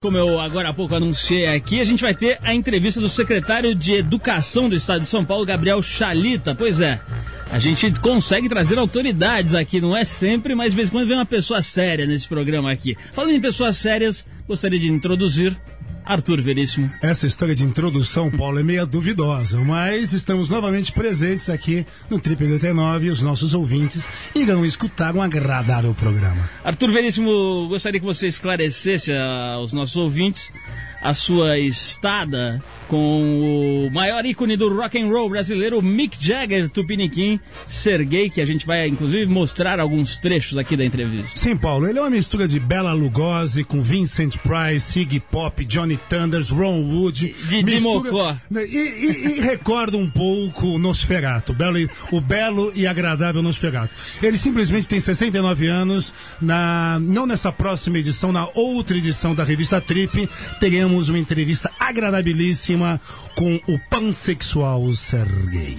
Como eu agora há pouco anunciei aqui, a gente vai ter a entrevista do secretário de Educação do Estado de São Paulo, Gabriel Chalita. Pois é, a gente consegue trazer autoridades aqui, não é sempre, mas de vez em quando vem uma pessoa séria nesse programa aqui. Falando em pessoas sérias, gostaria de introduzir Arthur Veríssimo. Essa história de introdução, Paulo, é meio duvidosa, mas estamos novamente presentes aqui no Trip 89 e os nossos ouvintes irão escutar um agradável programa. Arthur Veríssimo, gostaria que você esclarecesse aos nossos ouvintes a sua estada com o maior ícone do rock and roll brasileiro, Mick Jagger, Tupiniquim, Sergei, que a gente vai inclusive mostrar alguns trechos aqui da entrevista. Sim, Paulo, ele é uma mistura de Bela Lugosi com Vincent Price, Iggy Pop, Johnny Thunders, Ron Wood. De Mocó. E, e, e, recorda um pouco o Nosferato, o belo, o belo e agradável Nosferato. Ele simplesmente tem 69 anos, na, não nessa próxima edição, na outra edição da revista Trip, teremos uma entrevista agradabilíssima com o pansexual Sergei.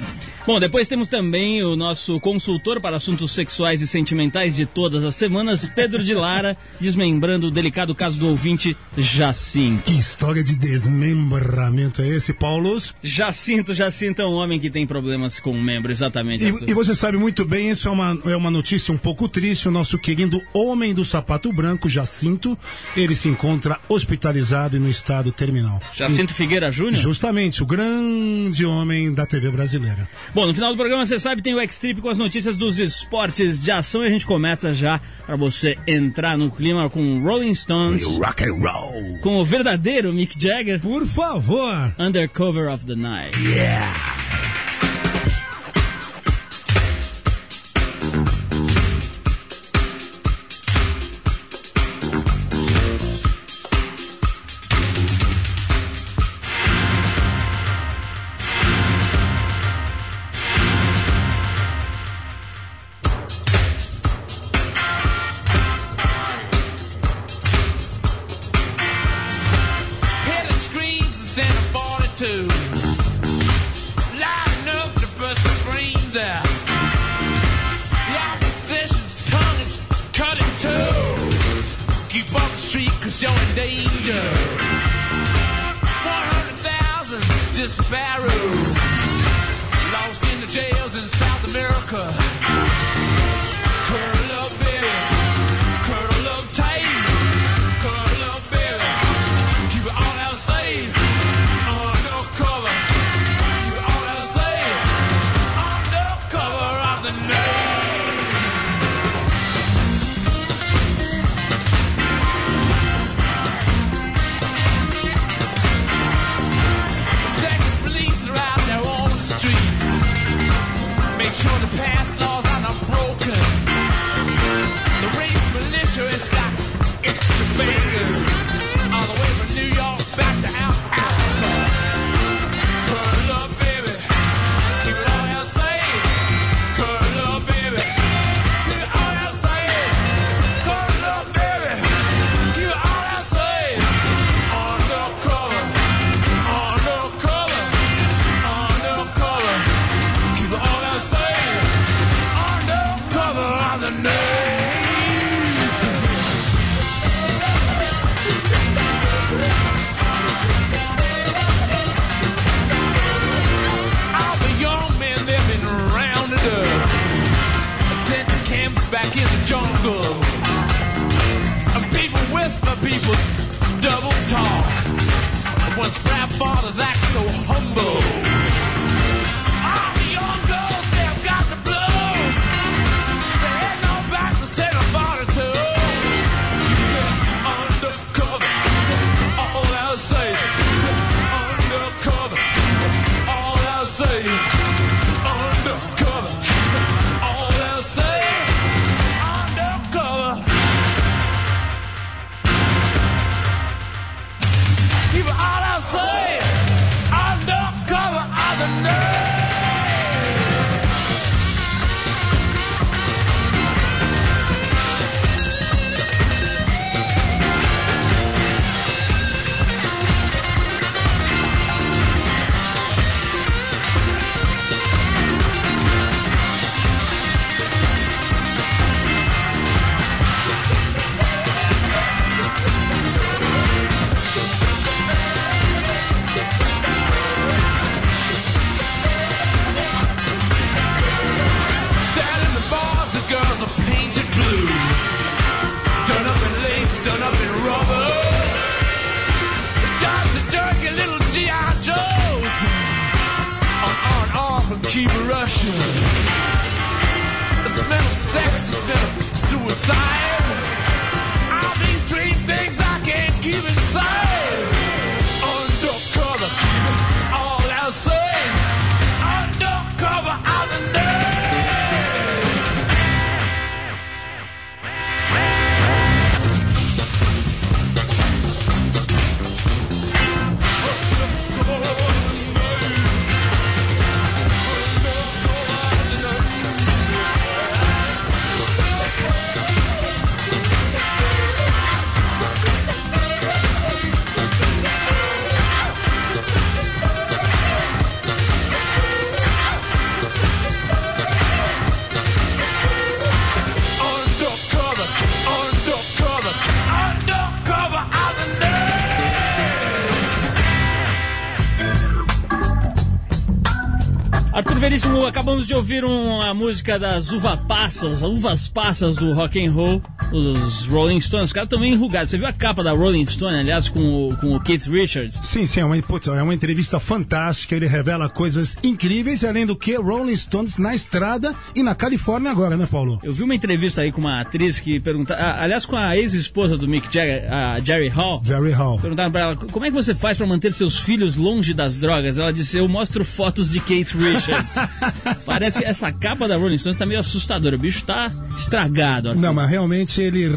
Bom, depois temos também o nosso consultor para assuntos sexuais e sentimentais de todas as semanas, Pedro de Lara, desmembrando o delicado caso do ouvinte Jacinto. Que história de desmembramento é esse, Paulos? Jacinto, Jacinto é um homem que tem problemas com o membro, exatamente. E, e, você sabe muito bem, isso é uma, é uma notícia um pouco triste. O nosso querido homem do sapato branco, Jacinto, ele se encontra hospitalizado e no estado terminal. Jacinto e, Figueira Júnior? Justamente, o grande homem da TV brasileira. Bom, no final do programa, você sabe, tem o X-Trip com as notícias dos esportes de ação e a gente começa já para você entrar no clima com Rolling Stones. Rock and roll. Com o verdadeiro Mick Jagger. Por favor. Undercover of the Night. Yeah. side de ouvir uma música das uva passas, uvas passas do rock and roll, os Rolling Stones. Os caras estão meio enrugados. Você viu a capa da Rolling Stone, aliás, com o, com o Keith Richards? Sim, sim, é uma, putz, é uma entrevista fantástica. Ele revela coisas incríveis, além do que, Rolling Stones na estrada e na Califórnia agora, né, Paulo? Eu vi uma entrevista aí com uma atriz que perguntava, ah, aliás, com a ex-esposa do Mick Jagger, a Jerry Hall. Jerry Hall. Perguntaram pra ela, como é que você faz pra manter seus filhos longe das drogas? Ela disse, eu mostro fotos de Keith Richards. Parece que essa capa da Rolling Stones tá meio assustadora. O bicho tá estragado. Arthur. Não, mas realmente ele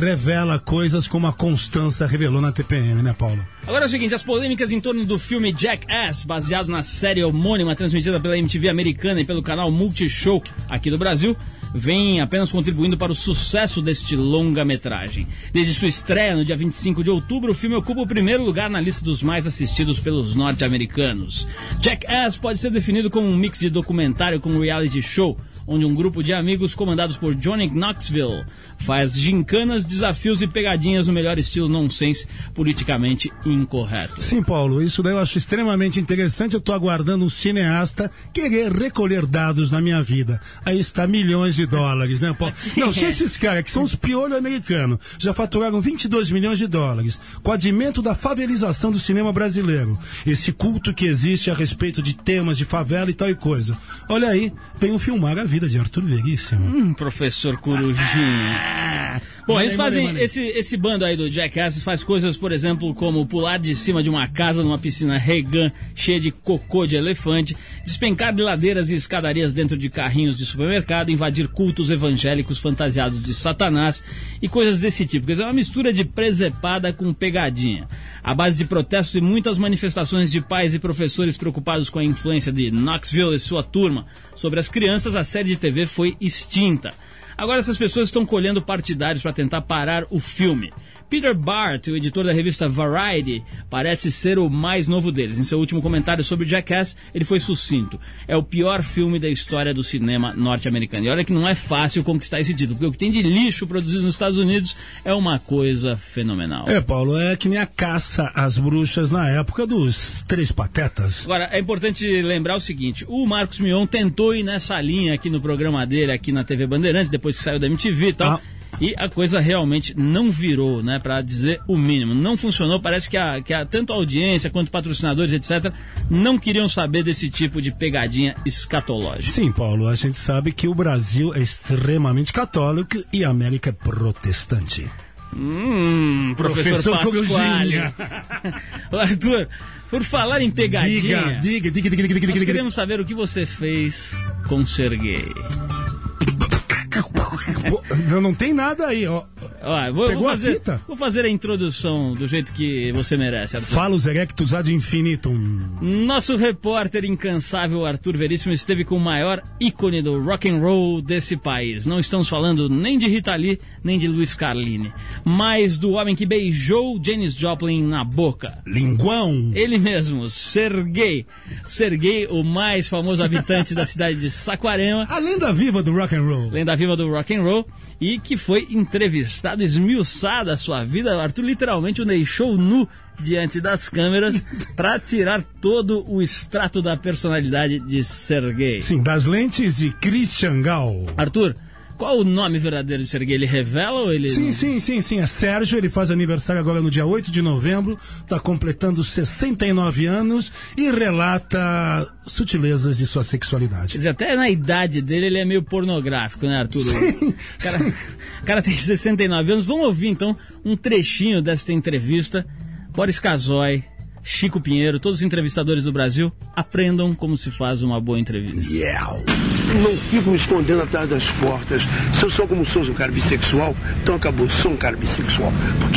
revela coisas como a Constança revelou na TPM, né, Paulo? Agora é o seguinte, as polêmicas em torno do filme Jackass, baseado na série homônima transmitida pela MTV americana e pelo canal Multishow aqui do Brasil, vem apenas contribuindo para o sucesso deste longa-metragem. Desde sua estreia no dia 25 de outubro, o filme ocupa o primeiro lugar na lista dos mais assistidos pelos norte-americanos. Jackass pode ser definido como um mix de documentário com reality show, onde um grupo de amigos comandados por Johnny Knoxville faz gincanas, desafios e pegadinhas no melhor estilo nonsense, politicamente incorreto. Sim, Paulo, isso daí eu acho extremamente interessante. Eu tô aguardando um cineasta querer recolher dados na minha vida. Aí está milhões de dólares, né, Paulo? Não, se esses caras, que são os piolhos americanos, já faturaram 22 milhões de dólares com o advento da favelização do cinema brasileiro, esse culto que existe a respeito de temas de favela e tal e coisa. Olha aí, venham filmar a vida de Arthur Veríssimo. Hum, professor Corujinha. Bom, eles fazem. Esse, esse bando aí do Jackass faz coisas, por exemplo, como pular de cima de uma casa numa piscina Regan cheia de cocô de elefante, despencar de ladeiras e escadarias dentro de carrinhos de supermercado, invadir cultos evangélicos fantasiados de Satanás e coisas desse tipo. Quer dizer, é uma mistura de presepada com pegadinha. A base de protestos e muitas manifestações de pais e professores preocupados com a influência de Knoxville e sua turma sobre as crianças, a série de TV foi extinta. Agora essas pessoas estão colhendo partidários para tentar parar o filme. Peter Bart, o editor da revista Variety, parece ser o mais novo deles. Em seu último comentário sobre Jackass, ele foi sucinto. É o pior filme da história do cinema norte-americano. E olha que não é fácil conquistar esse título, porque o que tem de lixo produzido nos Estados Unidos é uma coisa fenomenal. É, Paulo, é que nem a caça às bruxas na época dos Três Patetas. Agora, é importante lembrar o seguinte: o Marcos Mion tentou ir nessa linha aqui no programa dele, aqui na TV Bandeirantes, depois que saiu da MTV e tal. Ah. E a coisa realmente não virou, né? Pra dizer o mínimo. Não funcionou. Parece que, a, que a, tanto a audiência quanto patrocinadores, etc., não queriam saber desse tipo de pegadinha escatológica. Sim, Paulo, a gente sabe que o Brasil é extremamente católico e a América é protestante. Hum, professor, Professor Pasquale. Arthur, por falar em pegadinha, Diga, diga, diga, diga, diga, diga, nós queremos saber o que você fez com Serguei. Não, não tem nada aí, ó. Ó, vou, Pegou vou a fazer, fita? vou fazer a introdução do jeito que você merece, Arthur. Falos erectus ad infinitum. Nosso repórter incansável Arthur Veríssimo esteve com o maior ícone do rock and roll desse país. Não estamos falando nem de Rita Lee, nem de Luiz Carlini, mas do homem que beijou Janis Joplin na boca. Linguão. Ele mesmo, Sergei. Sergei, o mais famoso habitante da cidade de Saquarema, A lenda viva do rock and roll. lenda viva do rock and roll, e que foi entrevistado, esmiuçada a sua vida. Arthur literalmente o deixou nu diante das câmeras para tirar todo o extrato da personalidade de Sergei. Sim, das lentes de Christian Gal. Arthur, Qual o nome verdadeiro de Serguei? Ele revela ou ele. Sim, não- sim, sim, sim. É Sérgio, ele faz aniversário agora no dia 8 de novembro, está completando 69 anos e relata sutilezas de sua Quer sexualidade. dizer, até na idade dele ele é meio pornográfico, né, Arthur? o cara, o cara tem 69 anos. Vamos ouvir então um trechinho desta entrevista. Boris Casoy, Chico Pinheiro, todos os entrevistadores do Brasil aprendam como se faz uma boa entrevista. Não fico me escondendo atrás das portas. Se eu sou como sou um cara bissexual, então acabou, sou um cara bissexual. Por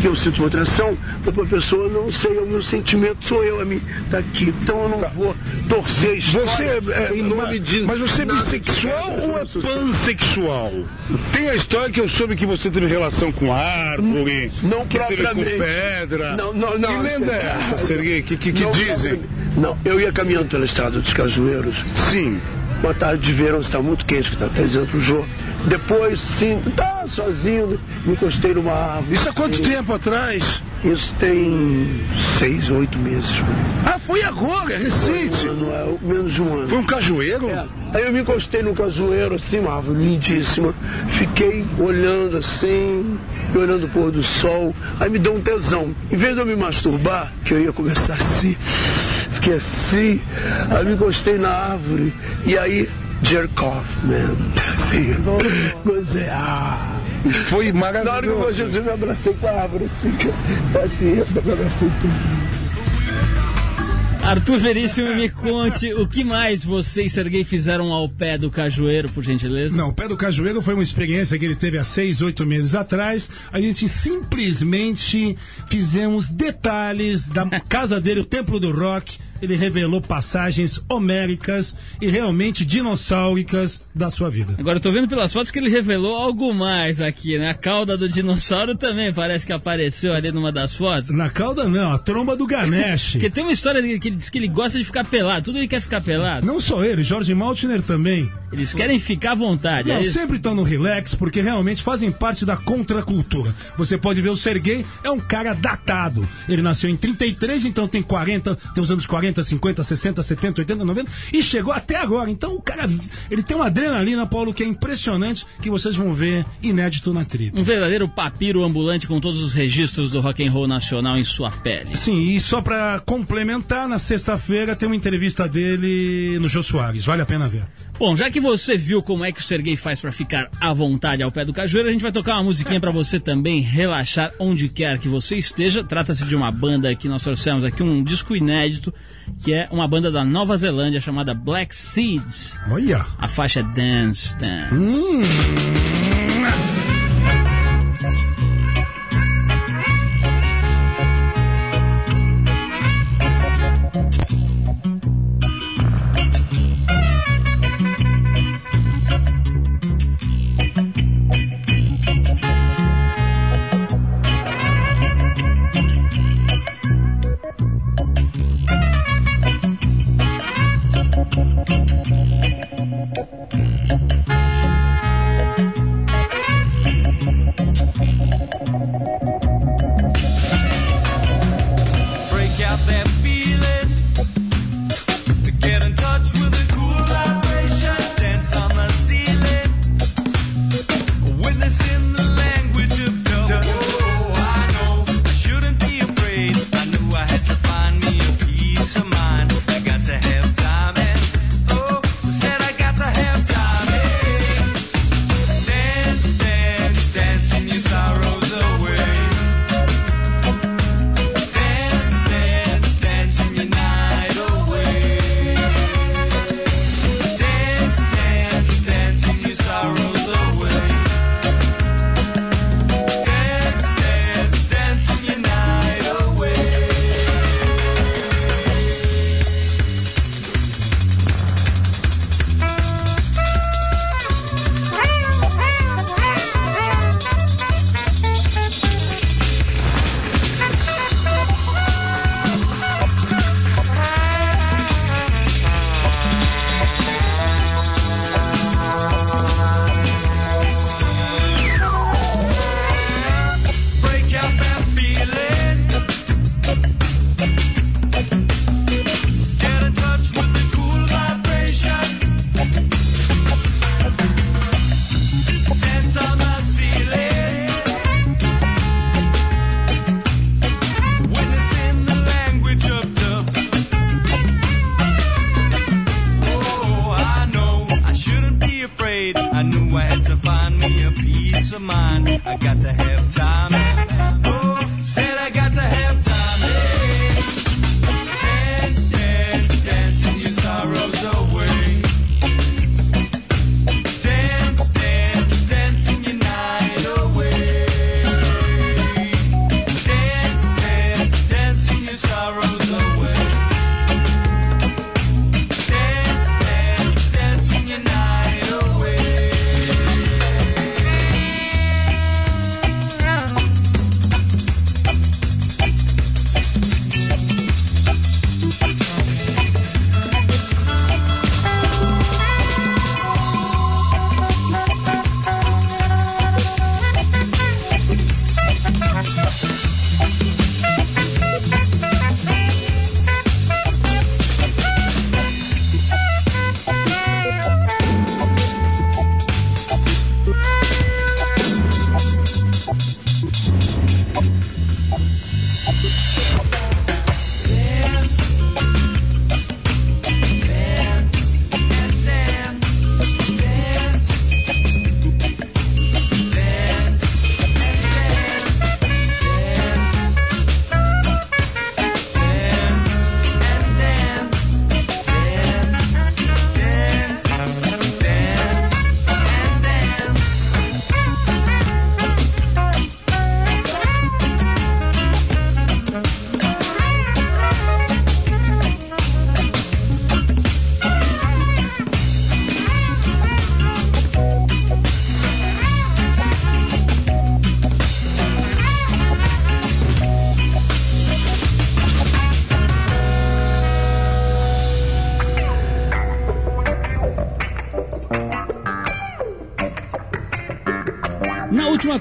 Porque eu sinto uma atração, outra pessoa não sei, é o meu sentimento, sou eu, a mim, tá aqui. Então eu não vou torcer a história Você é, em nome mas, de. mas você é bissexual que- ou é pansexual? Tem a história que eu soube que você teve relação com árvore, Não que teve com propriamente. pedra. Não, não, não. Que lenda é essa, Serguei? Que, que, que Não, dizem? Não, eu ia caminhando pela estrada dos Cajueiros. Sim. Uma tarde de verão, está muito quente, que está dizendo pro Jô. Depois, sim, tá sozinho, me encostei numa árvore. Isso há quanto tempo atrás? Isso tem seis, oito meses. Ah, foi agora, é recente. Um ano, é, menos de um ano. Foi um cajueiro? É. Aí eu me encostei no cajueiro, assim, uma árvore lindíssima. Fiquei olhando assim, olhando o pôr do sol. Aí me deu um tesão. Em vez de eu me masturbar, que eu ia começar assim, fiquei assim. Aí me encostei na árvore. E aí, jerk off, man. Assim, gozei. Ah. Foi Na hora que eu maravilhoso. gostei, eu me abracei com a árvore, assim, que- assim, eu me abracei tudo. Arthur Veríssimo, me conte o que mais você e Serguei fizeram ao pé do cajueiro, por gentileza? Não, o pé do cajueiro foi uma experiência que ele teve há seis, oito meses atrás. A gente simplesmente fizemos detalhes da casa dele, o Templo do Rock. Ele revelou passagens homéricas e realmente dinossauricas da sua vida. Agora eu tô vendo pelas fotos que ele revelou algo mais aqui, né? A cauda do dinossauro também parece que apareceu ali numa das fotos. Na cauda não, a tromba do Ganesh. Porque tem uma história que ele diz que ele gosta de ficar pelado. Tudo ele quer ficar pelado. Não só ele, Jorge Maltner também. Eles querem ficar à vontade. é Não, isso? sempre estão no relax, porque realmente fazem parte da contracultura. Você pode ver o Sergei, é um cara datado. Ele nasceu em 33, então tem 40, tem os anos 40, 50, 60, 70, 80, 90, e chegou até agora. Então o cara, ele tem uma adrenalina, Paulo, que é impressionante, que vocês vão ver inédito na tribo. Um verdadeiro papiro ambulante com todos os registros do rock and roll nacional em sua pele. Sim, e só pra complementar, na sexta-feira tem uma entrevista dele no Jô Soares. Vale a pena ver. Bom, já que você viu como é que o Serguei faz pra ficar à vontade ao pé do cajueiro, a gente vai tocar uma musiquinha pra você também relaxar onde quer que você esteja. Trata-se de uma banda que nós trouxemos aqui, um disco inédito, que é uma banda da Nova Zelândia chamada Black Seeds. Olha! A faixa é Dance Dance. break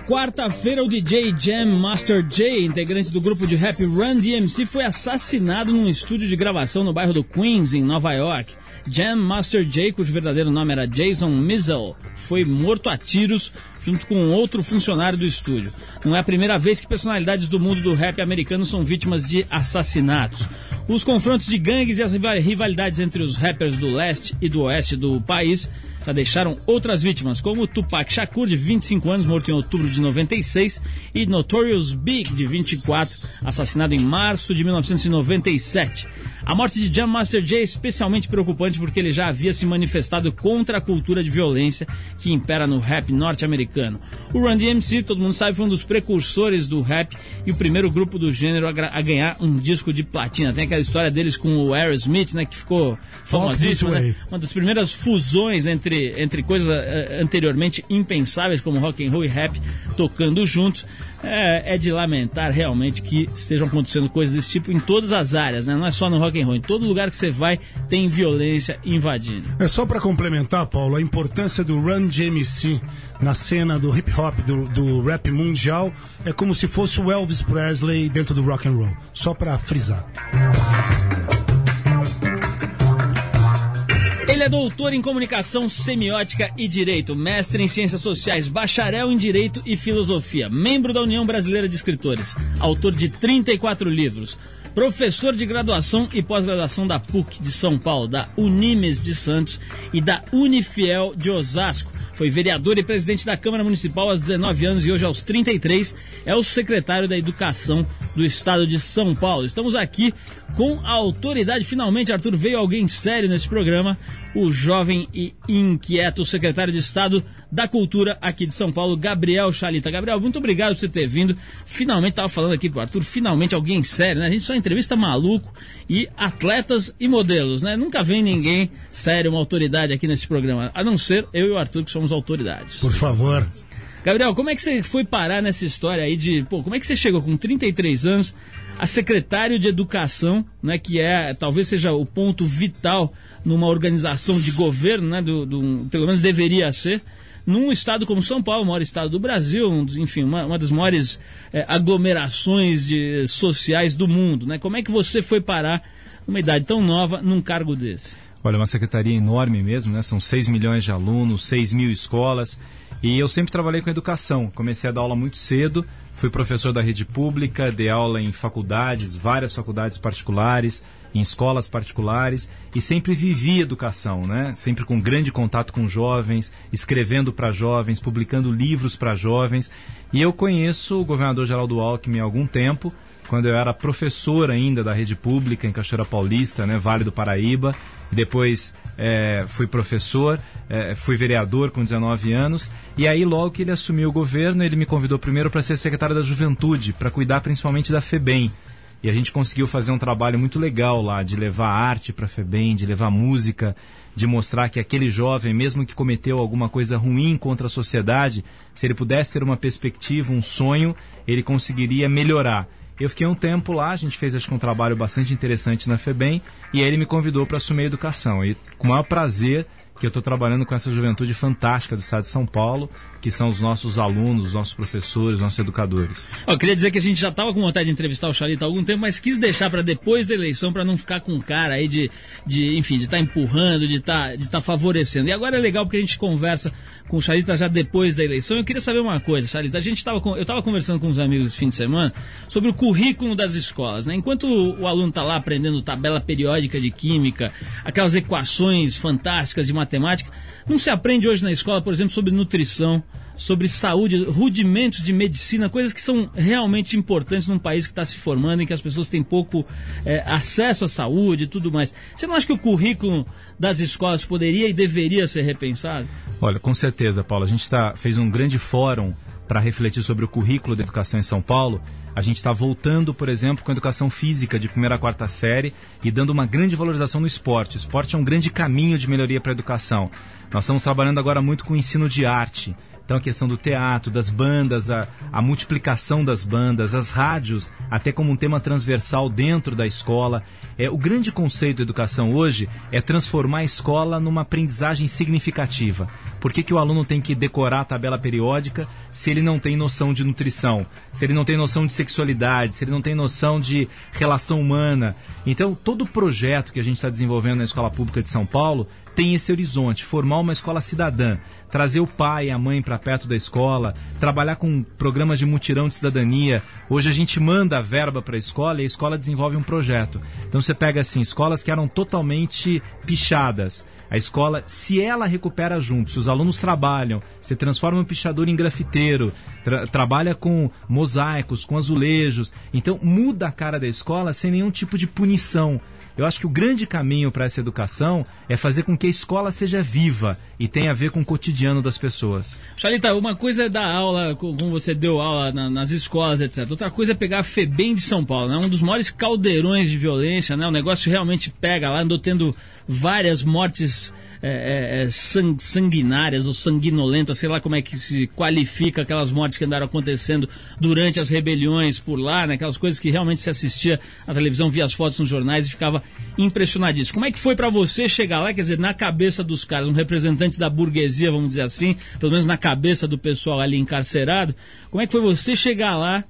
quarta-feira, o DJ Jam Master Jay, integrante do grupo de rap Run DMC, foi assassinado num estúdio de gravação no bairro do Queens, em Nova York. Jam Master Jay, cujo verdadeiro nome era Jason Mizzle, foi morto a tiros junto com outro funcionário do estúdio. Não é a primeira vez que personalidades do mundo do rap americano são vítimas de assassinatos. Os confrontos de gangues e as riva- rivalidades entre os rappers do leste e do oeste do país já deixaram outras vítimas, como Tupac Shakur, de 25 anos, morto em outubro de 96, e Notorious Big, de 24, assassinado em março de 1997. A morte de Jam Master Jay é especialmente preocupante porque ele já havia se manifestado contra a cultura de violência que impera no rap norte-americano. O Run DMC, todo mundo sabe, foi um dos precursores do rap e o primeiro grupo do gênero a, a ganhar um disco de platina. Tem aquela história deles com o Aerosmith, né, que ficou famosíssimo, né? Uma das primeiras fusões entre, entre coisas eh, anteriormente impensáveis como rock and roll e rap tocando juntos. É, é de lamentar realmente que estejam acontecendo coisas desse tipo em todas as áreas, né? Não é só no rock and roll, em todo lugar que você vai tem violência invadindo. É só pra complementar, Paulo, a importância do Run DMC na cena do hip hop, do, do rap mundial, é como se fosse o Elvis Presley dentro do rock and roll. Só pra frisar. Doutor em comunicação semiótica e direito, mestre em ciências sociais, bacharel em direito e filosofia, membro da União Brasileira de Escritores, autor de 34 livros, professor de graduação e pós-graduação da PUC de São Paulo, da Unimes de Santos e da Unifiel de Osasco. Foi vereador e presidente da Câmara Municipal aos 19 anos e hoje aos 33 é o secretário da Educação do Estado de São Paulo. Estamos aqui com a autoridade. Finalmente, Arthur, veio alguém sério nesse programa. O jovem e inquieto secretário de Estado da Cultura aqui de São Paulo, Gabriel Chalita. Gabriel, muito obrigado por você ter vindo. Finalmente, estava falando aqui pro Arthur, finalmente alguém sério, né? A gente só entrevista maluco e atletas e modelos, né? Nunca vem ninguém sério, uma autoridade aqui nesse programa, a não ser eu e o Arthur, que somos autoridades. Por favor. Gabriel, como é que você foi parar nessa história aí de, pô, como é que você chegou com 33 anos a secretário de Educação, né, que é, talvez seja o ponto vital numa organização de governo, né, do, do- pelo menos deveria ser, num estado como São Paulo, o maior estado do Brasil, um enfim, uma, uma das maiores eh, aglomerações de, sociais do mundo, né? Como é que você foi parar numa idade tão nova num cargo desse? Olha, é uma secretaria enorme mesmo, né? São 6 milhões de alunos, 6 mil escolas. E eu sempre trabalhei com educação. Comecei a dar aula muito cedo, Fui professor da rede pública, dei aula em faculdades, várias faculdades particulares, em escolas particulares e sempre vivi educação, né? Sempre com grande contato com jovens, escrevendo para jovens, publicando livros para jovens. E eu conheço o governador Geraldo Alckmin há algum tempo, quando eu era professor ainda da rede pública em Cachoeira Paulista, né, Vale do Paraíba. Depois eh, fui professor, eh, fui vereador com 19 anos. E aí, logo que ele assumiu o governo, ele me convidou primeiro para ser secretário da Juventude, para cuidar principalmente da FEBEM. E a gente conseguiu fazer um trabalho muito legal lá, de levar arte para a FEBEM, de levar música, de mostrar que aquele jovem, mesmo que cometeu alguma coisa ruim contra a sociedade, se ele pudesse ter uma perspectiva, um sonho, ele conseguiria melhorar. Eu fiquei um tempo lá, a gente fez acho que um trabalho bastante interessante na FEBEM, e aí ele me convidou para assumir a educação. E com o maior prazer que eu estou trabalhando com essa juventude fantástica do estado de São Paulo, que são os nossos alunos, os nossos professores, os nossos educadores. Eu queria dizer que a gente já estava com vontade de entrevistar o Charito há algum tempo, mas quis deixar para depois da eleição, para não ficar com cara aí de, de enfim, de estar empurrando, de estar de tá favorecendo. E agora é legal porque a gente conversa com o Charita já depois da eleição. Eu queria saber uma coisa, Charita. A gente tava com, eu estava conversando com uns amigos esse fim de semana sobre o currículo das escolas. Né? Enquanto o, o aluno está lá aprendendo tabela periódica de química, aquelas equações fantásticas de matemática, não se aprende hoje na escola, por exemplo, sobre nutrição, sobre saúde, rudimentos de medicina, coisas que são realmente importantes num país que está se formando, em que as pessoas têm pouco eh, acesso à saúde e tudo mais. Você não acha que o currículo das escolas poderia e deveria ser repensado? Olha, com certeza, Paulo. A gente tá, fez um grande fórum para refletir sobre o currículo da educação em São Paulo. A gente está voltando, por exemplo, com a educação física de primeira a quarta série e dando uma grande valorização no esporte. O esporte é um grande caminho de melhoria para a educação. Nós estamos trabalhando agora muito com o ensino de arte. Então a questão do teatro, das bandas, a, a multiplicação das bandas, as rádios, até como um tema transversal dentro da escola. É, o grande conceito da educação hoje é transformar a escola numa aprendizagem significativa. Por que, que o aluno tem que decorar a tabela periódica se ele não tem noção de nutrição, se ele não tem noção de sexualidade, se ele não tem noção de relação humana? Então, todo projeto que a gente está desenvolvendo na Escola Pública de São Paulo tem esse horizonte, formar uma escola cidadã, trazer o pai e a mãe para perto da escola, trabalhar com programas de mutirão de cidadania. Hoje a gente manda a verba para a escola e a escola desenvolve um projeto. Então você pega assim, escolas que eram totalmente pichadas. A escola, se ela recupera junto, se os alunos trabalham, se transforma um pichador em grafiteiro, tra- trabalha com mosaicos, com azulejos, então muda a cara da escola sem nenhum tipo de punição. Eu acho que o grande caminho para essa educação é fazer com que a escola seja viva e tenha a ver com o cotidiano das pessoas. Charita, uma coisa é dar aula, co- como você deu aula na- nas escolas, etc. Outra coisa é pegar a FEBEM de São Paulo, né? Um dos maiores caldeirões de violência, né? O negócio realmente pega lá, andou tendo várias mortes é, é, é, san- sanguinárias ou sanguinolentas, sei lá como é que se qualifica aquelas mortes que andaram acontecendo durante as rebeliões por lá, né? Aquelas coisas que realmente se assistia à televisão, via as fotos nos jornais e ficava impressionadíssimo. Como é que foi para você chegar lá, quer dizer, na cabeça dos caras, um representante da burguesia, vamos dizer assim, pelo menos na cabeça do pessoal ali encarcerado, como é que foi você chegar lá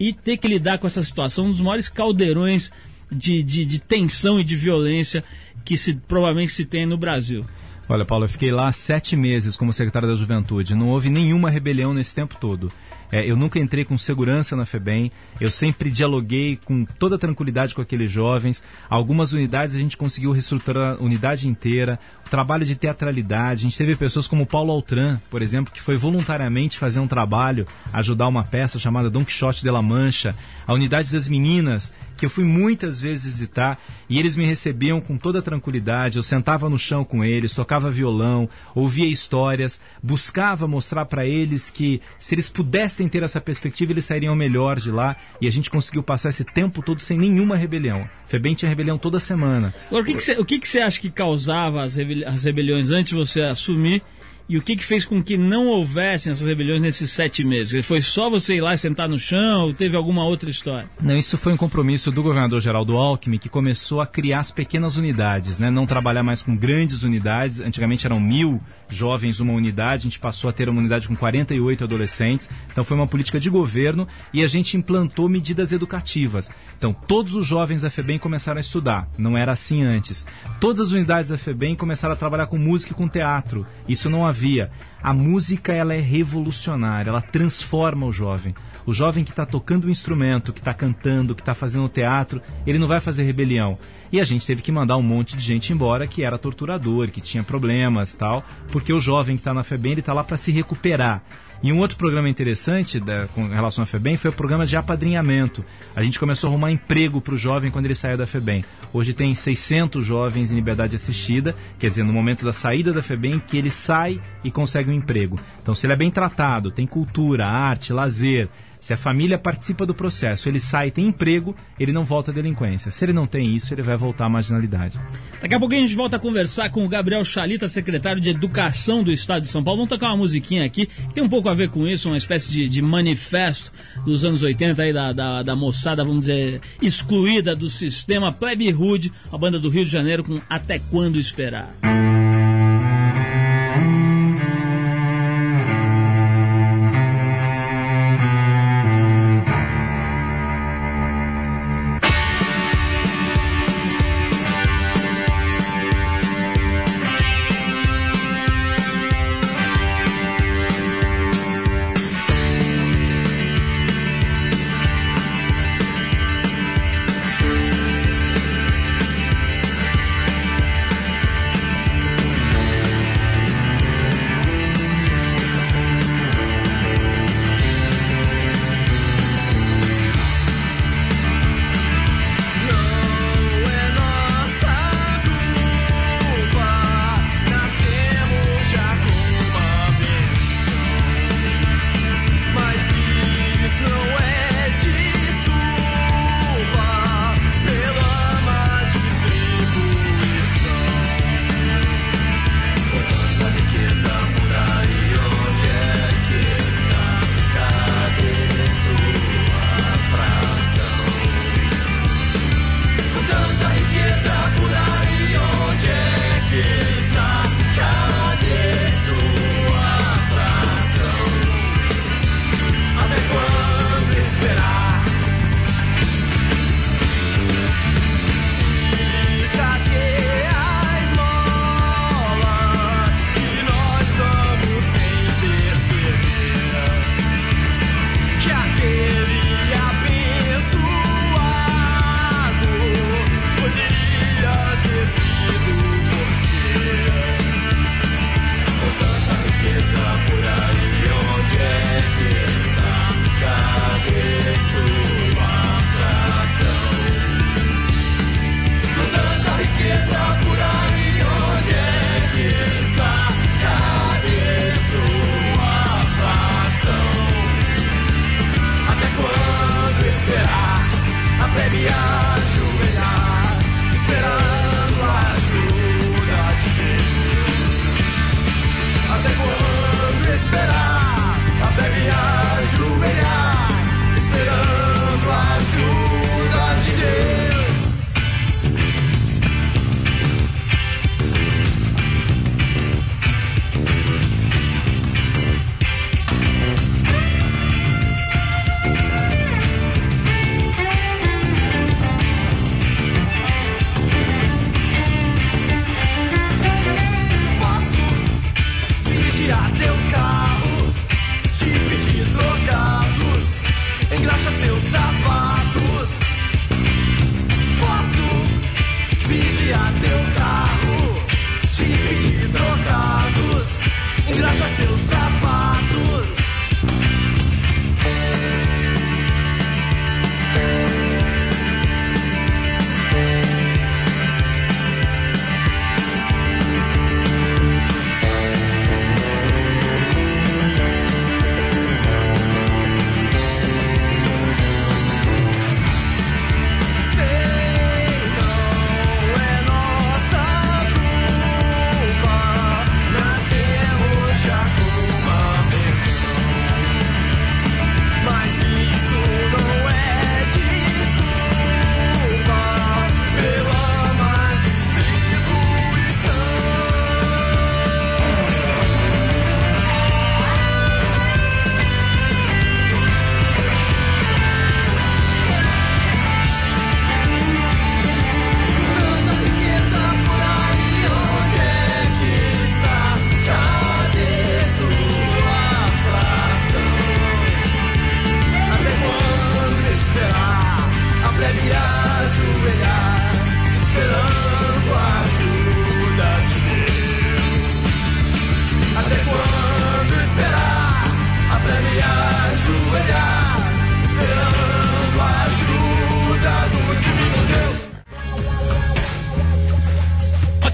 e ter que lidar com essa situação, um dos maiores caldeirões de, de, de tensão e de violência que se, provavelmente se tem no Brasil? Olha, Paulo, eu fiquei lá sete meses como secretário da Juventude. Não houve nenhuma rebelião nesse tempo todo. É, eu nunca entrei com segurança na FEBEM, eu sempre dialoguei com toda tranquilidade com aqueles jovens. Algumas unidades a gente conseguiu reestruturar a unidade inteira, o trabalho de teatralidade. A gente teve pessoas como Paulo Altran, por exemplo, que foi voluntariamente fazer um trabalho, ajudar uma peça chamada Don Quixote de la Mancha. A unidade das meninas, que eu fui muitas vezes visitar, e eles me recebiam com toda tranquilidade. Eu sentava no chão com eles, tocava violão, ouvia histórias, buscava mostrar para eles que se eles pudessem ter essa perspectiva, eles sairiam melhor de lá. E a gente conseguiu passar esse tempo todo sem nenhuma rebelião. FEBEM tinha rebelião toda semana. Agora, o que, que, você, o que, que acha que causava as, rebeli- as rebeliões antes de você assumir? E o que, que fez com que não houvessem essas rebeliões nesses sete meses? Foi só você ir lá e sentar no chão ou teve alguma outra história? Não, isso foi um compromisso do governador Geraldo Alckmin, que começou a criar as pequenas unidades, né? Não trabalhar mais com grandes unidades. Antigamente eram mil jovens uma unidade, a gente passou a ter uma unidade com 48 adolescentes. Então foi uma política de governo e a gente implantou medidas educativas. Então todos os jovens da FEBEM começaram a estudar. Não era assim antes. Todas as unidades da FEBEM começaram a trabalhar com música e com teatro. Isso não havia. A música ela é revolucionária, ela transforma o jovem. O jovem que está tocando o instrumento, que está cantando, que está fazendo teatro, ele não vai fazer rebelião. E a gente teve que mandar um monte de gente embora que era torturador, que tinha problemas tal, porque o jovem que está na FEBEM ele está lá para se recuperar. E um outro programa interessante da, com relação à FEBEM foi o programa de apadrinhamento. A gente começou a arrumar emprego para o jovem quando ele saiu da FEBEM. Hoje tem 600 jovens em liberdade assistida, quer dizer, no momento da saída da FEBEM, que ele sai e consegue um emprego. Então, se ele é bem tratado, tem cultura, arte, lazer, se a família participa do processo, ele sai, tem emprego, ele não volta à delinquência. Se ele não tem isso, ele vai voltar à marginalidade. Daqui a pouquinho a gente volta a conversar com o Gabriel Chalita, secretário de Educação do Estado de São Paulo. Vamos tocar uma musiquinha aqui que tem um pouco a ver com isso, uma espécie de, de manifesto dos anos 80 aí da, da, da moçada, vamos dizer, excluída do sistema Plebe Hood, a banda do Rio de Janeiro com Até Quando Esperar.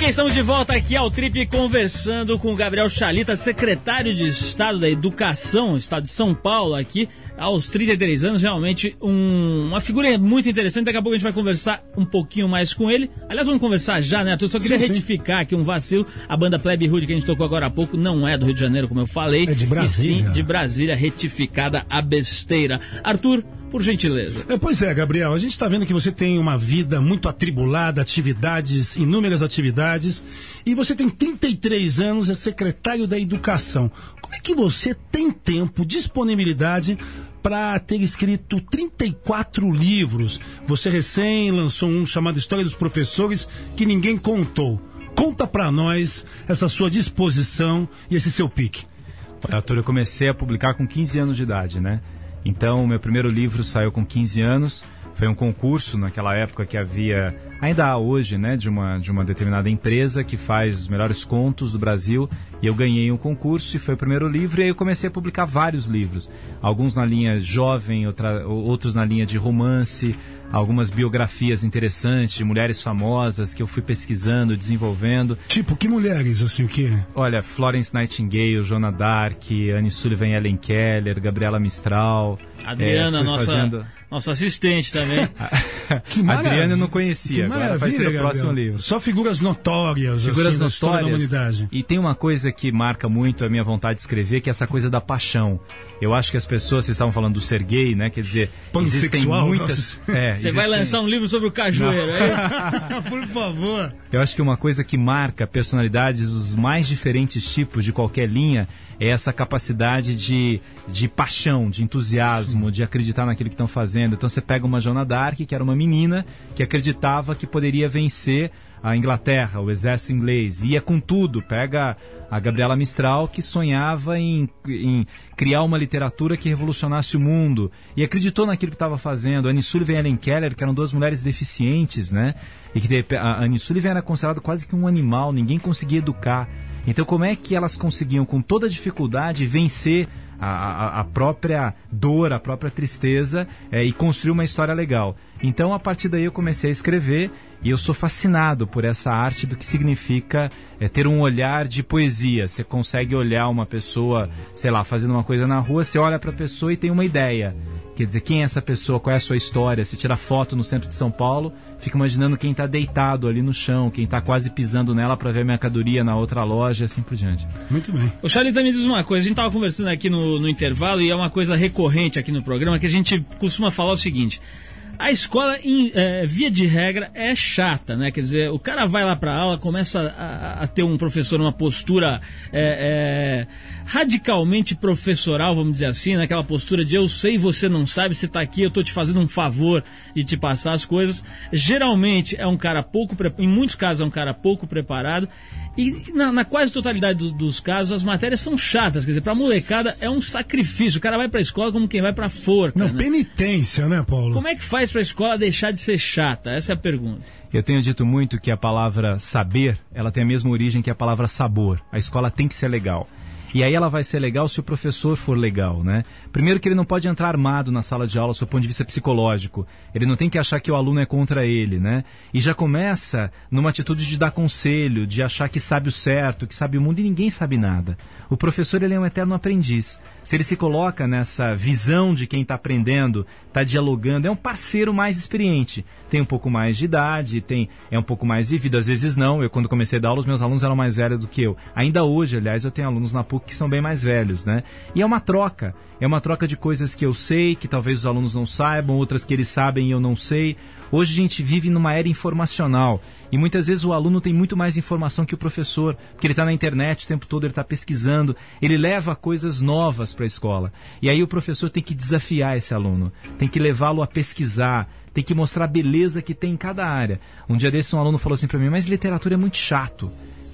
Estamos de volta aqui ao Trip conversando com o Gabriel Chalita, secretário de Estado da Educação, Estado de São Paulo, aqui aos 33 anos, realmente um- uma figura muito interessante. Daqui a pouco a gente vai conversar um pouquinho mais com ele. Aliás, vamos conversar já, né, Arthur? Eu só queria Sim, sim. retificar aqui um vacilo. A banda Plebe Hood que a gente tocou agora há pouco não é do Rio de Janeiro, como eu falei. É de Brasília. E sim, de Brasília, retificada a besteira. Arthur, por gentileza. É, pois é, Gabriel, a gente está vendo que você tem uma vida muito atribulada, atividades, inúmeras atividades, e você tem 33 anos, é secretário da Educação. Como é que você tem tempo, disponibilidade para ter escrito 34 livros? Você recém lançou um chamado História dos Professores que ninguém contou. Conta para nós essa sua disposição e esse seu pique. Olha, Arthur, eu comecei a publicar com 15 anos de idade, né? Então, meu primeiro livro saiu com 15 anos. Foi um concurso naquela época que havia, ainda há hoje, né, de uma, de uma determinada empresa que faz os melhores contos do Brasil. E eu ganhei um concurso e foi o primeiro livro. E aí eu comecei a publicar vários livros. Alguns na linha jovem, outra, outros na linha de romance, algumas biografias interessantes de mulheres famosas que eu fui pesquisando, desenvolvendo. Tipo, que mulheres, assim, o que? Olha, Florence Nightingale, Joana Dark, Anne Sullivan Ellen Keller, Gabriela Mistral. Adriana, É, nossa, fazendo- nossa assistente também. Que Adriana eu não Que conhecia, agora vai ser o próximo livro. Só figuras notórias, Figuras assim, da história da notórias. humanidade. E tem uma coisa que marca muito a minha vontade de escrever, que é essa coisa da paixão. Eu acho que as pessoas, vocês estavam falando do Sergei, né? Quer dizer, existem Pansexual, muitas. É, Você vai existem- lançar um livro sobre o cajueiro, é isso? Por favor. Eu acho que uma coisa que marca personalidades dos mais diferentes tipos de qualquer linha é essa capacidade de, de paixão, de entusiasmo, de acreditar naquilo que estão fazendo. Então você pega uma Joana Dark, que era uma menina que acreditava que poderia vencer a Inglaterra, o exército inglês, ia com tudo. Pega a Gabriela Mistral, que sonhava em, em criar uma literatura que revolucionasse o mundo e acreditou naquilo que estava fazendo. Anne Sullivan e Ellen Keller, que eram duas mulheres deficientes, né? E que a Anne Sullivan era considerada quase que um animal, ninguém conseguia educar. Então, como é que elas conseguiam, com toda dificuldade, vencer a, a- própria dor, a própria tristeza eh, e construir uma história legal? Então, a partir daí, eu comecei a escrever e eu sou fascinado por essa arte do que significa eh, ter um olhar de poesia. Você consegue olhar uma pessoa, sei lá, fazendo uma coisa na rua, você olha para a pessoa e tem uma ideia. Quer dizer, quem é essa pessoa, qual é a sua história? Você tira foto no centro de São Paulo, fica imaginando quem está deitado ali no chão, quem está quase pisando nela para ver a mercadoria na outra loja e assim por diante. Muito bem. O Charlita me diz uma coisa, a gente tava conversando aqui no, no intervalo e é uma coisa recorrente aqui no programa que a gente costuma falar o seguinte. A escola, em, eh, via de regra, é chata, né? Quer dizer, o cara vai lá pra aula, começa a, a ter um professor, uma postura eh, eh, radicalmente professoral, vamos dizer assim, naquela postura de eu sei, você não sabe, você tá aqui, eu tô te fazendo um favor de te passar as coisas. Geralmente é um cara pouco, em muitos casos é um cara pouco preparado e na, na quase totalidade do- dos casos, as matérias são chatas. Quer dizer, pra molecada é um sacrifício. O cara vai pra escola como quem vai pra forca. Não, né? penitência, né, Paulo? Como é que faz pra escola deixar de ser chata? Essa é a pergunta. Eu tenho dito muito que a palavra saber, ela tem a mesma origem que a palavra sabor. A escola tem que ser legal. E aí ela vai ser legal se o professor for legal, né? Primeiro que ele não pode entrar armado na sala de aula do ponto de vista psicológico. Ele não tem que achar que o aluno é contra ele, né? E já começa numa atitude de dar conselho, de achar que sabe o certo, que sabe o mundo e ninguém sabe nada. O professor ele é um eterno aprendiz. Se ele se coloca nessa visão de quem está aprendendo, está dialogando, é um parceiro mais experiente. Tem um pouco mais de idade, tem é um pouco mais vivido. Às vezes não. Eu quando comecei a dar aula, os meus alunos eram mais velhos do que eu. Ainda hoje, aliás, eu tenho alunos na PUC que são bem mais velhos, né? E é uma troca. É uma troca de coisas que eu sei, que talvez os alunos não saibam, outras que eles sabem e eu não sei. Hoje a gente vive numa era informacional e muitas vezes o aluno tem muito mais informação que o professor, porque ele está na internet o tempo todo, ele está pesquisando, ele leva coisas novas para a escola. E aí o professor tem que desafiar esse aluno, tem que levá-lo a pesquisar, tem que mostrar a beleza que tem em cada área. Um dia desse um aluno falou assim para mim, mas literatura é muito chato.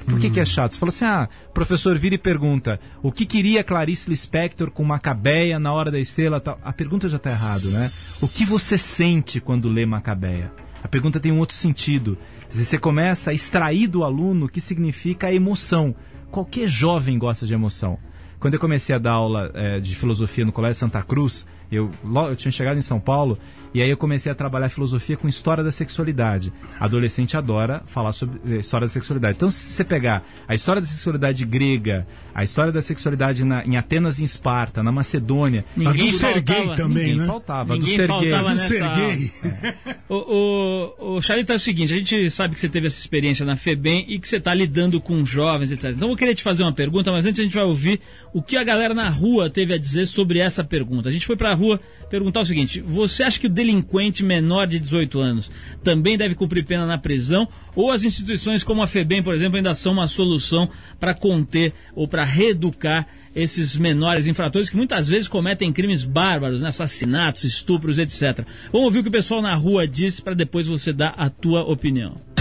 Por que, que é chato? Você falou assim, ah, professor vira e pergunta, o que queria Clarice Lispector com Macabeia na hora da estrela tal? A pergunta já está errado, né? O que você sente quando lê Macabeia? A pergunta tem um outro sentido. Você começa a extrair do aluno o que significa a emoção. Qualquer jovem gosta de emoção. Quando eu comecei a dar aula eh, de filosofia no Colégio Santa Cruz, eu, eu tinha chegado em São Paulo e aí eu comecei a trabalhar filosofia com história da sexualidade. Adolescente adora falar sobre eh, história da sexualidade. Então, se você pegar a história da sexualidade grega, a história da sexualidade na- em Atenas e em Esparta, na Macedônia, A do Serguei faltava- também, ninguém né? faltava. Ninguém do Serguei. faltava Do nessa Serguei. O, o, o Charita, é o seguinte, a gente sabe que você teve essa experiência na FEBEM e que você está lidando com jovens, etc. Então eu querer te fazer uma pergunta, mas antes a gente vai ouvir o que a galera na rua teve a dizer sobre essa pergunta. A gente foi para a rua perguntar o seguinte, você acha que o delinquente menor de 18 anos também deve cumprir pena na prisão ou as instituições como a FEBEM, por exemplo, ainda são uma solução para conter ou para reeducar esses menores infratores que muitas vezes cometem crimes bárbaros, né? assassinatos, estupros, etc. Vamos ouvir o que o pessoal na rua disse para depois você dar a tua opinião.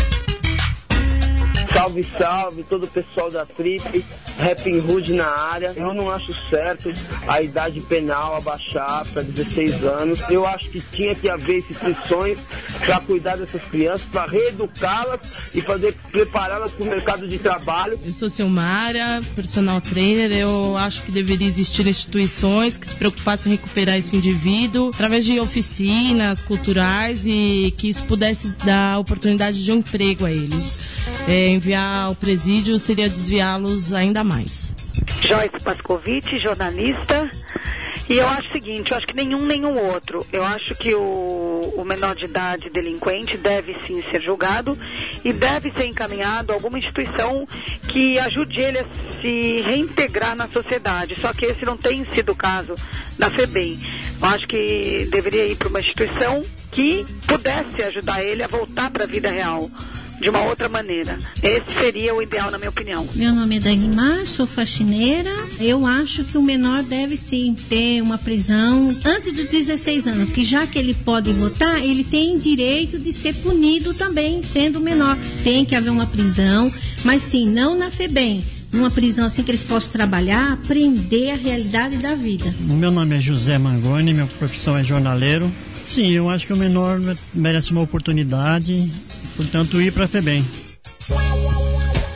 Salve, salve, todo o pessoal da Trip, Rapping Hood na área. Eu não acho certo a idade penal abaixar para 16 anos. Eu acho que tinha que haver instituições para cuidar dessas crianças, para reeducá-las e fazer prepará-las para o mercado de trabalho. Eu sou Silmara, personal trainer. Eu acho que deveria existir instituições que se preocupassem em recuperar esse indivíduo através de oficinas culturais e que isso pudesse dar oportunidade de um emprego a eles. É, enviar ao presídio seria desviá-los ainda mais. Joyce Pascovitch, jornalista. E eu acho o seguinte, eu acho que nenhum nem o outro. Eu acho que o, o menor de idade delinquente deve sim ser julgado e deve ser encaminhado a alguma instituição que ajude ele a se reintegrar na sociedade. Só que esse não tem sido o caso da FEBEM. Eu acho que deveria ir para uma instituição que pudesse ajudar ele a voltar para a vida real de uma outra maneira. Esse seria o ideal, na minha opinião. Meu nome é Dagmar, sou faxineira. Eu acho que o menor deve sim ter uma prisão antes dos 16 anos, porque já que ele pode votar, ele tem direito de ser punido também, sendo menor. Tem que haver uma prisão, mas sim, não na FEBEM. Numa prisão assim que eles possam trabalhar, aprender a realidade da vida. O meu nome é José Mangoni, minha profissão é jornaleiro. Sim, eu acho que o menor merece uma oportunidade, portanto, ir para a FEBEM.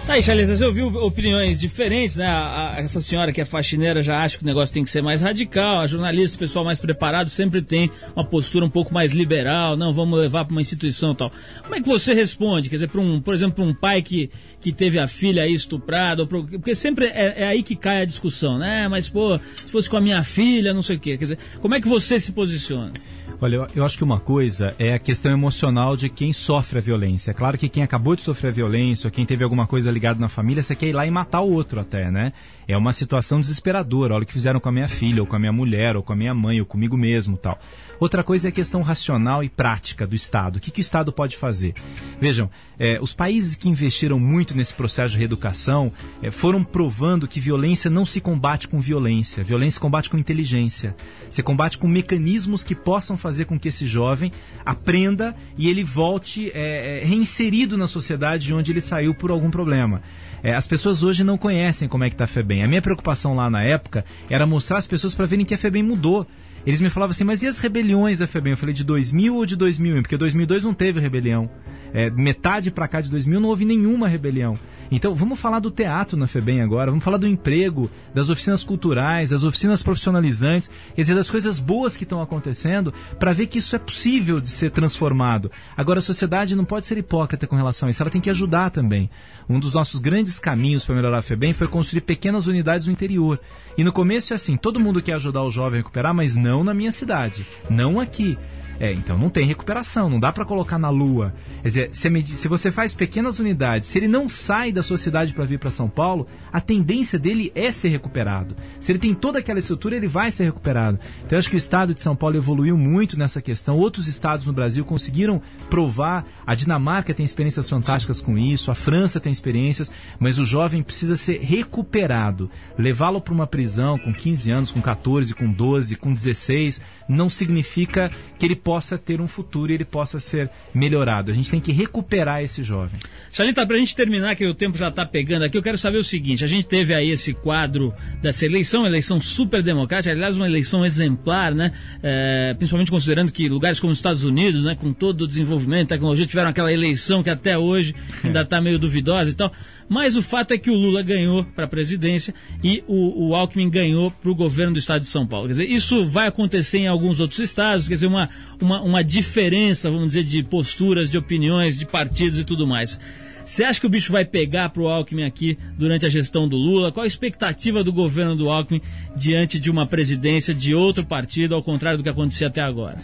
Tá aí, Charlize, você ouviu opiniões diferentes, né? A- a- essa senhora que é faxineira já acha que o negócio tem que ser mais radical, a jornalista, o pessoal mais preparado, sempre tem uma postura um pouco mais liberal, não, vamos levar para uma instituição e tal. Como é que você responde? Quer dizer, pra um, por exemplo, para um pai que, que teve a filha estuprada, porque sempre é, é aí que cai a discussão, né? Mas, pô, se fosse com a minha filha, não sei o quê. Quer dizer, como é que você se posiciona? Olha, eu, eu acho que uma coisa é a questão emocional de quem sofre a violência. É claro que quem acabou de sofrer a violência, quem teve alguma coisa ligada na família, você quer ir lá e matar o outro até, né? É uma situação desesperadora. Olha o que fizeram com a minha filha, ou com a minha mulher, ou com a minha mãe, ou comigo mesmo tal. Outra coisa é a questão racional e prática do Estado. O que, que o Estado pode fazer? Vejam, eh, os países que investiram muito nesse processo de reeducação eh, foram provando que violência não se combate com violência. Violência se combate com inteligência. Se combate com mecanismos que possam fazer com que esse jovem aprenda e ele volte eh, eh, reinserido na sociedade de onde ele saiu por algum problema. É, as pessoas hoje não conhecem como é que está a FEBEM. A minha preocupação lá na época era mostrar as pessoas para verem que a FEBEM mudou. Eles me falavam assim, mas e as rebeliões da FEBEM? Eu falei de 2000 ou de 2001? Porque 2002 não teve rebelião. É, metade para cá de 2000 não houve nenhuma rebelião. Então vamos falar do teatro na FEBEM agora, vamos falar do emprego, das oficinas culturais, das oficinas profissionalizantes, quer dizer, das coisas boas que estão acontecendo, para ver que isso é possível de ser transformado. Agora a sociedade não pode ser hipócrita com relação a isso, ela tem que ajudar também. Um dos nossos grandes caminhos para melhorar a FEBEM foi construir pequenas unidades no interior. E no começo é assim, todo mundo quer ajudar o jovem a recuperar, mas não na minha cidade, não aqui. É, então não tem recuperação, não dá para colocar na lua. Quer dizer, se, se você faz pequenas unidades, se ele não sai da sua cidade para vir para São Paulo, a tendência dele é ser recuperado. Se ele tem toda aquela estrutura, ele vai ser recuperado. Então eu acho que o estado de São Paulo evoluiu muito nessa questão. Outros estados no Brasil conseguiram provar. A Dinamarca tem experiências fantásticas com isso, a França tem experiências, mas o jovem precisa ser recuperado. Levá-lo para uma prisão com 15 anos, com 14, com 12, com 16, não significa que ele possa ter um futuro e ele possa ser melhorado. A gente tem que recuperar esse jovem. Xalita, pra gente terminar, que o tempo já tá pegando aqui, eu quero saber o seguinte: a gente teve aí esse quadro dessa eleição, eleição super democrática, aliás, uma eleição exemplar, né? É, principalmente considerando que lugares como os Estados Unidos, né, com todo o desenvolvimento, tecnologia, tiveram aquela eleição que até hoje ainda tá meio duvidosa e tal. Mas o fato é que o Lula ganhou para a presidência e o, o Alckmin ganhou para o governo do estado de São Paulo. Quer dizer, isso vai acontecer em alguns outros estados, quer dizer, uma, uma, uma diferença, vamos dizer, de posturas, de opiniões, de partidos e tudo mais. Você acha que o bicho vai pegar para o Alckmin aqui durante a gestão do Lula? Qual a expectativa do governo do Alckmin diante de uma presidência de outro partido, ao contrário do que acontecia até agora?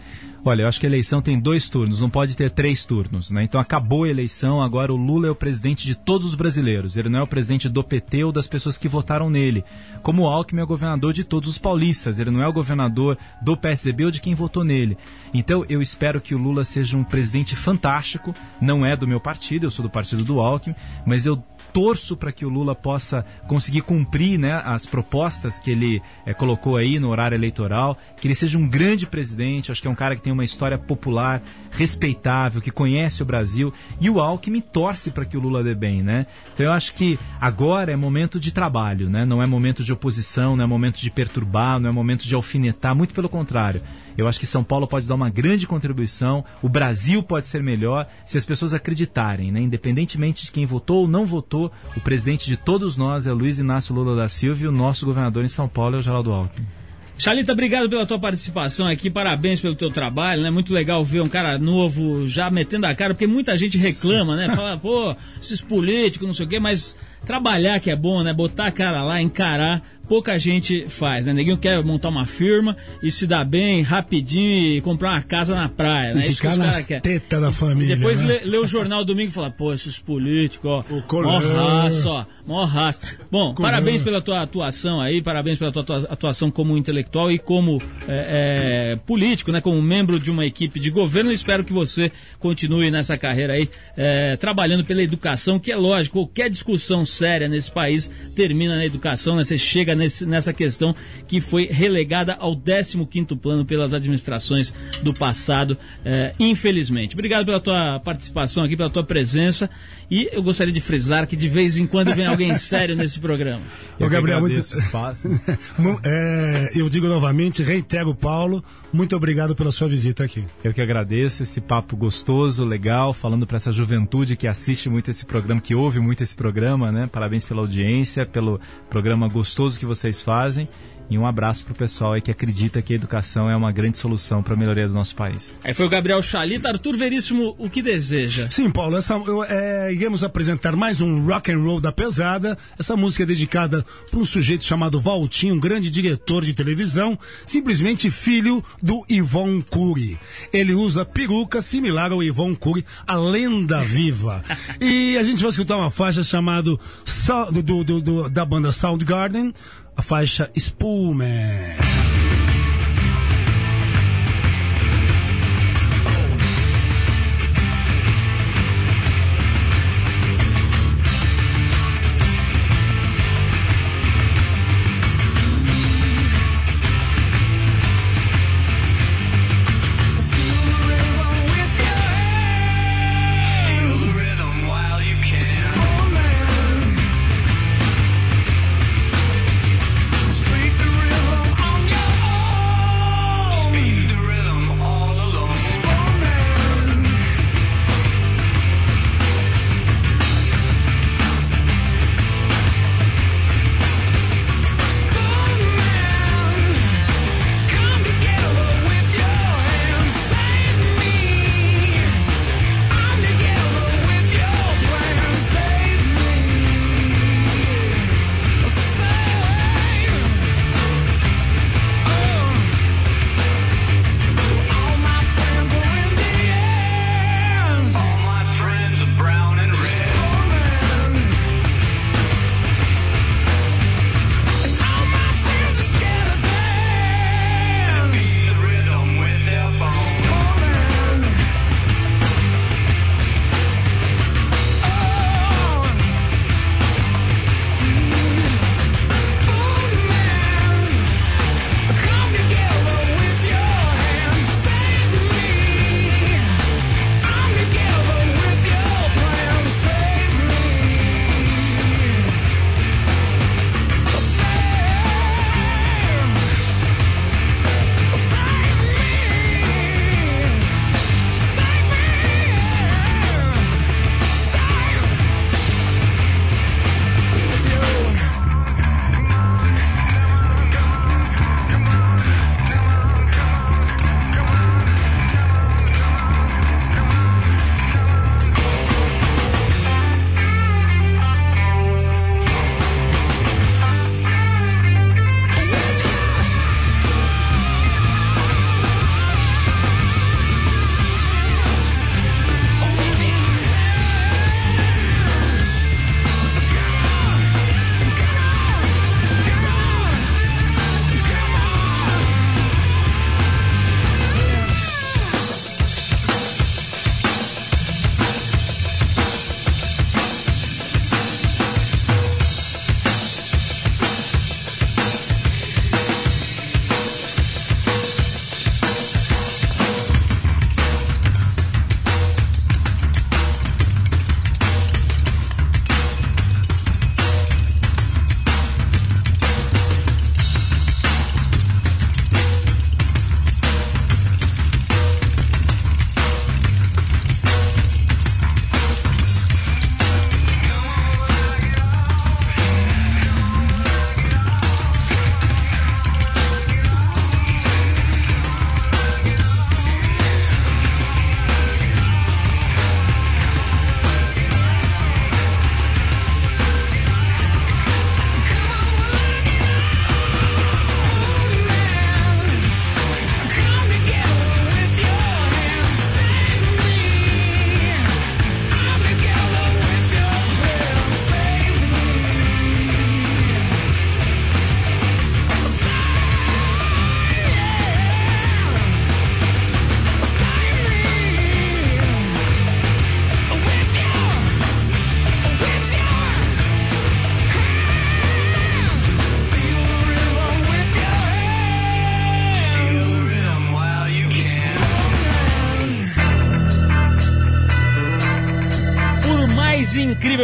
Olha, eu acho que a eleição tem dois turnos, não pode ter três turnos, né? Então acabou a eleição, agora o Lula é o presidente de todos os brasileiros. Ele não é o presidente do PT ou das pessoas que votaram nele. Como o Alckmin é o governador de todos os paulistas, ele não é o governador do PSDB ou de quem votou nele. Então eu espero que o Lula seja um presidente fantástico. Não é do meu partido, eu sou do partido do Alckmin, mas eu torço para que o Lula possa conseguir cumprir né, as propostas que ele é, colocou aí no horário eleitoral, que ele seja um grande presidente, acho que é um cara que tem uma história popular, respeitável, que conhece o Brasil, e o Alckmin torce para que o Lula dê bem, né? Então eu acho que agora é momento de trabalho, né? Não é momento de oposição, não é momento de perturbar, não é momento de alfinetar, muito pelo contrário. Eu acho que São Paulo pode dar uma grande contribuição, o Brasil pode ser melhor se as pessoas acreditarem, né? Independentemente de quem votou ou não votou, o presidente de todos nós é Luiz Inácio Lula da Silva e o nosso governador em São Paulo é o Geraldo Alckmin. Chalita, obrigado pela tua participação aqui, parabéns pelo teu trabalho, né? Muito legal ver um cara novo já metendo a cara, porque muita gente reclama, né? Fala, pô, esses políticos, não sei o quê, mas trabalhar que é bom, né? Botar a cara lá, encarar, pouca gente faz, né? Neguinho quer montar uma firma e se dar bem rapidinho e comprar uma casa na praia, né? E que ficar querem. tetas da família. Depois né? lê, lê o jornal domingo e fala, pô, esses políticos, ó, mó raça, ó, mó raça. Bom, Colã. parabéns pela tua atuação aí, parabéns pela tua atua- atuação como intelectual e como é, é, político, né? Como membro de uma equipe de governo. Espero que você continue nessa carreira aí, é, trabalhando pela educação, que é lógico, qualquer discussão séria nesse país termina na educação, né? Você chega nesse- nessa questão que foi relegada ao 15º plano pelas administrações do passado, é, infelizmente. Obrigado pela tua participação aqui, pela tua presença e eu gostaria de frisar que de vez em quando vem alguém sério nesse programa. Ô, Gabriel, muito... espaço. É, eu digo novamente, reitero, Paulo, muito obrigado pela sua visita aqui. Eu que agradeço esse papo gostoso, legal, falando para essa juventude que assiste muito esse programa, que ouve muito esse programa, né? Parabéns pela audiência, pelo programa gostoso que vocês fazem. E um abraço pro pessoal aí que acredita que a educação é uma grande solução para a melhoria do nosso país. Aí foi o Gabriel Chalita, Arthur Veríssimo, o que deseja? Sim, Paulo, essa, eu, é, iremos apresentar mais um rock and roll da pesada. Essa música é dedicada para um sujeito chamado Valtinho, um grande diretor de televisão, simplesmente filho do Ivon Cury. Ele usa peruca similar ao Ivon Cury, a lenda viva. E a gente vai escutar uma faixa chamada do- do- do- da banda Soundgarden, a faixa Spoolman.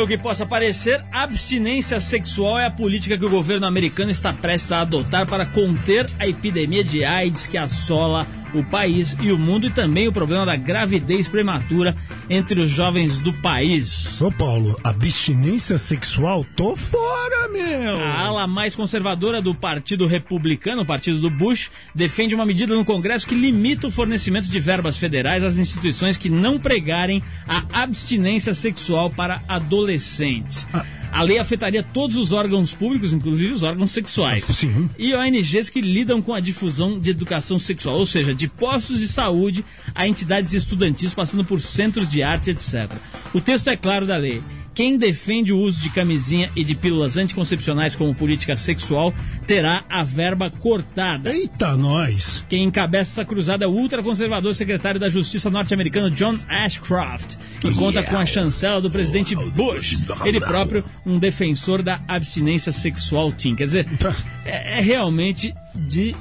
Que possa parecer, abstinência sexual é a política que o governo americano está prestes a adotar para conter a epidemia de AIDS que assola o país e o mundo e também o problema da gravidez prematura entre os jovens do país. Ô Paulo, abstinência sexual? Tô fora, meu! A ala mais conservadora do Partido Republicano, o partido do Bush, defende uma medida no Congresso que limita o fornecimento de verbas federais às instituições que não pregarem a abstinência sexual para adolescentes. A lei afetaria todos os órgãos públicos, inclusive os órgãos sexuais. Sim. E ONGs que lidam com a difusão de educação sexual, ou seja, de postos de saúde a entidades estudantis, passando por centros de arte, etc. O texto é claro da lei. Quem defende o uso de camisinha e de pílulas anticoncepcionais como política sexual terá a verba cortada. Eita, nós! Quem encabeça essa cruzada é o ultraconservador secretário da Justiça norte-americano John Ashcroft, que conta com a chancela do presidente Bush, ele próprio um defensor da abstinência sexual teen. Quer dizer, é, é realmente de,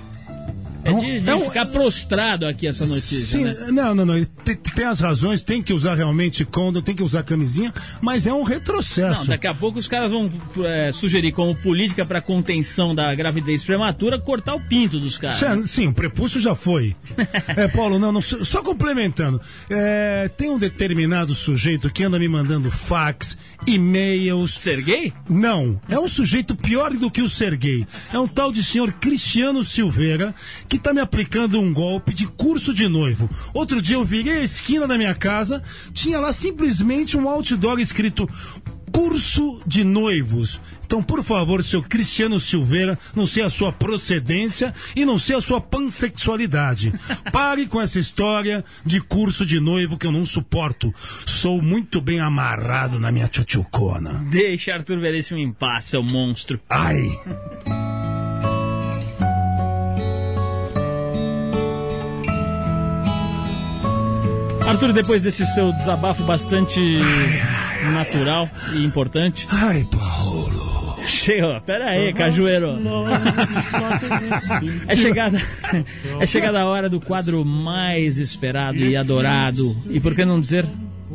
é de, de É um- ficar prostrado aqui essa notícia. Sim, né? não, não, não. Tem, tem as razões, tem que usar realmente condom, tem que usar camisinha, mas é um retrocesso. Não, daqui a pouco os caras vão é, sugerir como política para contenção da gravidez prematura cortar o pinto dos caras. Já- sim, o prepúcio já foi. é, Paulo, não, não, só só complementando. É, tem um determinado sujeito que anda me mandando fax, e-mails. Serguei? Não, é um sujeito pior do que o Serguei. É um tal de senhor Cristiano Silveira que tá me aplicando um golpe de curso de noivo. Outro dia eu virei a esquina da minha casa, tinha lá simplesmente um outdoor escrito curso de noivos. Então, por favor, seu Cristiano Silveira, não sei a sua procedência e não sei a sua pansexualidade. Pare com essa história de curso de noivo que eu não suporto. Sou muito bem amarrado na minha tchutchucona. Deixa Arthur Veríssimo em paz, seu monstro. Ai! Arthur, depois desse seu desabafo bastante natural e importante. Ai, Paulo. Chega, pera aí, cajueiro. É chegada, é chegada a hora do quadro mais esperado e adorado, e por que não dizer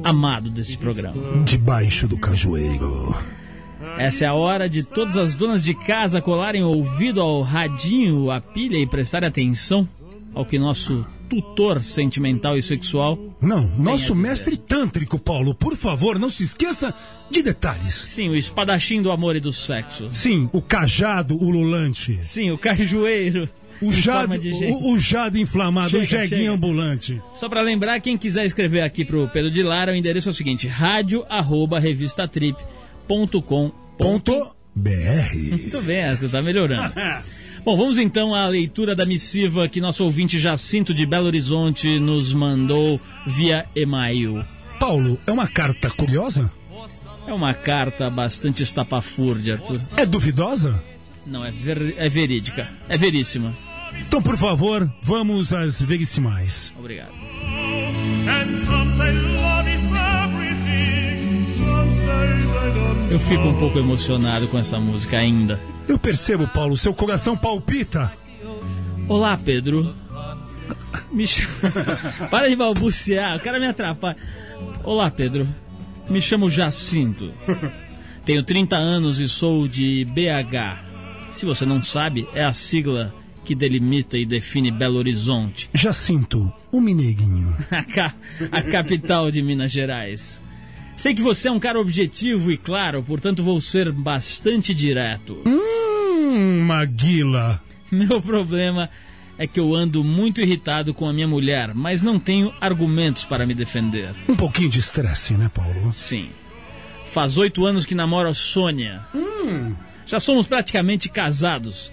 amado desse programa. Debaixo do cajueiro. Essa é a hora de todas as donas de casa colarem o ouvido ao radinho, à pilha e prestarem atenção ao que nosso tutor sentimental e sexual. Não, nosso mestre tântrico, Paulo, por favor, não se esqueça de detalhes. Sim, o espadachim do amor e do sexo. Sim, o cajado ululante. Sim, o cajueiro. O em jado, forma de gente. o, o jado inflamado, Chega, o jeguinho chega. ambulante. Só pra lembrar, quem quiser escrever aqui pro Pedro de Lara, o endereço é o seguinte: rádio arroba revistatrip.com. Ponto BR. Muito bem, Arthur, tá melhorando. Bom, vamos então à leitura da missiva que nosso ouvinte Jacinto de Belo Horizonte nos mandou via e-mail. Paulo, é uma carta curiosa? É uma carta bastante estapafúrdia, Arthur. É duvidosa? Não, é, ver- é verídica. É veríssima. Então, por favor, vamos às verissimais. Obrigado. And some say love Eu fico um pouco emocionado com essa música ainda. Eu percebo, Paulo, seu coração palpita. Olá, Pedro. Me chama... Para de balbuciar, o cara me atrapalha. Olá, Pedro. Me chamo Jacinto. Tenho 30 anos e sou de BH. Se você não sabe, é a sigla que delimita e define Belo Horizonte, Jacinto, o mineguinho. a, ca- a capital de Minas Gerais. Sei que você é um cara objetivo e claro, portanto vou ser bastante direto. Hum, Maguila. Meu problema é que eu ando muito irritado com a minha mulher, mas não tenho argumentos para me defender. Um pouquinho de estresse, né, Paulo? Sim. Faz oito anos que namoro a Sônia. Já somos praticamente casados.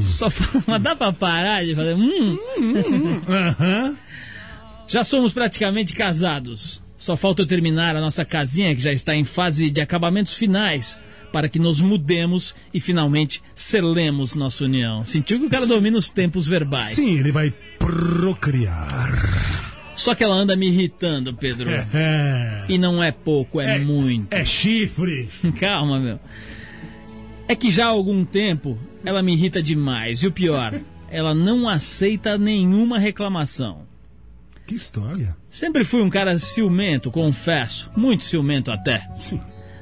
Só fa- mas dá pra parar de fazer. Hum. Aham. Já somos praticamente casados. Só falta eu terminar a nossa casinha que já está em fase de acabamentos finais para que nos mudemos e finalmente selemos nossa união. Sentiu que o cara domina os tempos verbais. Sim, ele vai procriar. Só que ela anda me irritando, Pedro. É. E não é pouco, é, muito. É chifre. Calma, meu. É que já há algum tempo ela me irrita demais. E o pior, ela não aceita nenhuma reclamação. Que história. Sempre fui um cara ciumento, confesso. Muito ciumento até. Sim.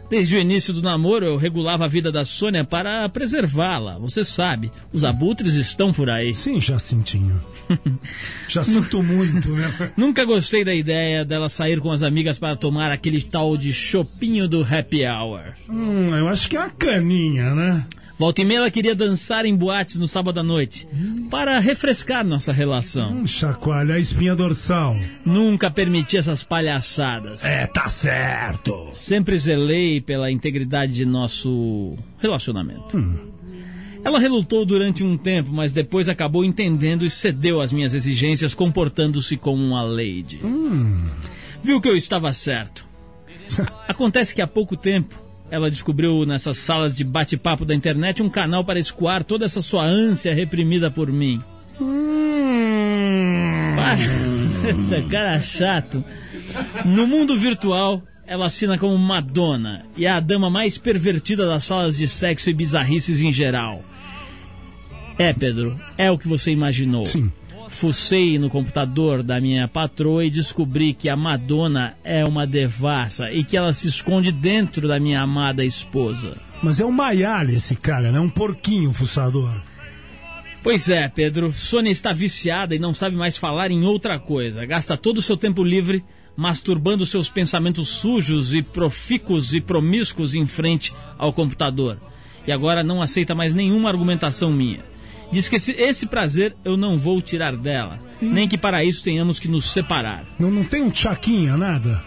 Desde o início do namoro, eu regulava a vida da Sônia para preservá-la. Você sabe, os abutres estão por aí. Sim, Jacintinho. Já sinto muito, né? Nunca gostei da ideia dela sair com as amigas para tomar aquele tal de chopinho do happy hour. Hum, eu acho que é uma caninha, né? Volta e meia ela queria dançar em boates no sábado à noite para refrescar nossa relação. Hum, chacoalha a espinha dorsal. Nunca permiti essas palhaçadas. É, tá certo. Sempre zelei pela integridade de nosso relacionamento. Ela relutou durante um tempo, mas depois acabou entendendo e cedeu às minhas exigências, comportando-se como uma lady. Viu que eu estava certo. Acontece que há pouco tempo ela descobriu nessas salas de bate-papo da internet um canal para escoar toda essa sua ânsia reprimida por mim. Para. Cara chato. No mundo virtual, ela assina como Madonna e é a dama mais pervertida das salas de sexo e bizarrices em geral. É, Pedro, é o que você imaginou. Sim. Fucei no computador da minha patroa e descobri que a Madonna é uma devassa e que ela se esconde dentro da minha amada esposa. Mas é um maialha esse cara, né? Um porquinho fuçador. Pois é, Pedro, Sônia está viciada e não sabe mais falar em outra coisa. Gasta todo o seu tempo livre masturbando seus pensamentos sujos e profícuos e promíscuos em frente ao computador. E agora não aceita mais nenhuma argumentação minha. Diz que esse, esse prazer eu não vou tirar dela. Nem que para isso tenhamos que nos separar. Não, não tem um chaquinha, nada?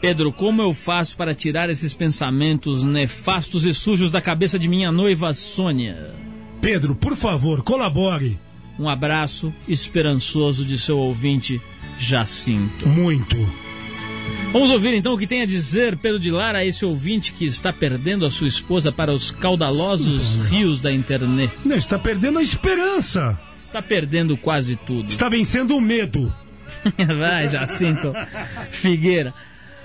Pedro, como eu faço para tirar esses pensamentos nefastos e sujos da cabeça de minha noiva Sônia? Pedro, por favor, colabore. Um abraço esperançoso de seu ouvinte Jacinto. Muito. Vamos ouvir então o que tem a dizer Pedro de Lara a esse ouvinte que está perdendo a sua esposa para os caudalosos rios da internet. Não, está perdendo a esperança. Está perdendo quase tudo. Está vencendo o medo. Vai, Jacinto Figueira.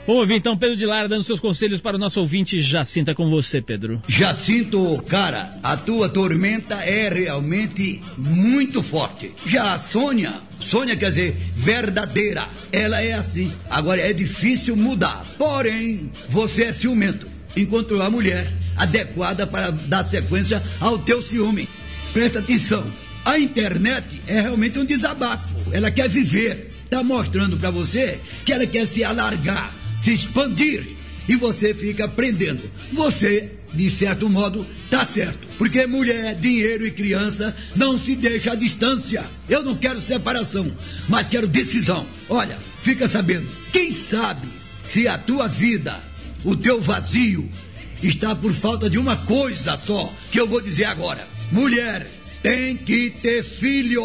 Vamos ouvir então Pedro de Lara dando seus conselhos para o nosso ouvinte Jacinto. É com você, Pedro. Jacinto, cara, a tua tormenta é realmente muito forte. Já a Sônia, Sônia quer dizer verdadeira, ela é assim. Agora é difícil mudar. Porém, você é ciumento. Encontrou a mulher adequada para dar sequência ao teu ciúme. Presta atenção. A internet é realmente um desabafo. Ela quer viver. Tá mostrando para você que ela quer se alargar, se expandir e você fica prendendo. Você, de certo modo, tá certo. Porque mulher, dinheiro e criança não se deixa à distância. Eu não quero separação, mas quero decisão. Olha, fica sabendo. Quem sabe se a tua vida, o teu vazio, está por falta de uma coisa só que eu vou dizer agora. Mulher tem que ter filho.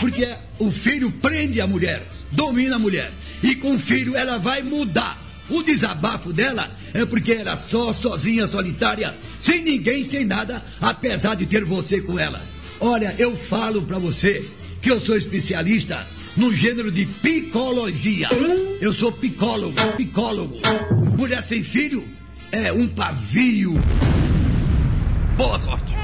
Porque o filho prende a mulher, domina a mulher. E com o filho ela vai mudar. O desabafo dela é porque era só, sozinha, solitária, sem ninguém, sem nada, apesar de ter você com ela. Olha, eu falo pra você que eu sou especialista no gênero de psicologia. Eu sou psicólogo, psicólogo. Mulher sem filho é um pavio. Boa sorte.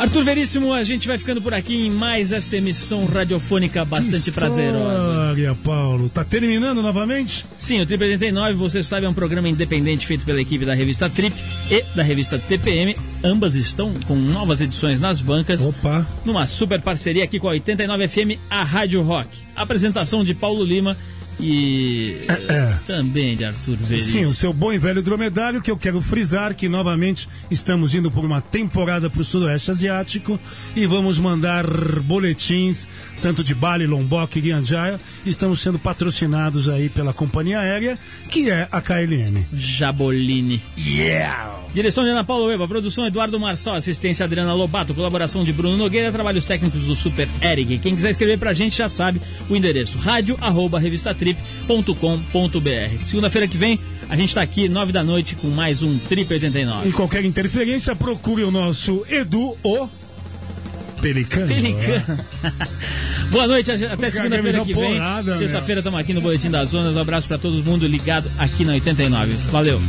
Arthur Veríssimo, a gente vai ficando por aqui em mais esta emissão radiofônica bastante prazerosa. Olha, Paulo, tá terminando novamente? Sim, o Trip 89, você sabe, é um programa independente feito pela equipe da revista Trip e da revista TPM. Ambas estão com novas edições nas bancas. Opa! Numa super parceria aqui com a 89 FM, a Rádio Rock. Apresentação de Paulo Lima e É. também de Arthur Sim, Veríssimo. o seu bom e velho dromedário, que eu quero frisar que novamente estamos indo por uma temporada para o Sudoeste Asiático e vamos mandar boletins, tanto de Bali, Lombok e Guianjaya. Estamos sendo patrocinados aí pela companhia aérea, que é a KLM. Jabolini. Yeah! Direção de Ana Paula Eva, produção Eduardo Marçal, assistência Adriana Lobato, colaboração de Bruno Nogueira, trabalhos técnicos do Super Eric. Quem quiser escrever pra gente já sabe o endereço rádio arroba revistatrip.com.br. Segunda-feira que vem a gente tá aqui nove da noite com mais um Trip 89. E qualquer interferência, procure o nosso Edu, o Pelicano. Pelicano. Boa noite, até segunda-feira que vem. Sexta-feira estamos aqui no Boletim das Zonas. Um abraço pra todo mundo ligado aqui na 89. Valeu.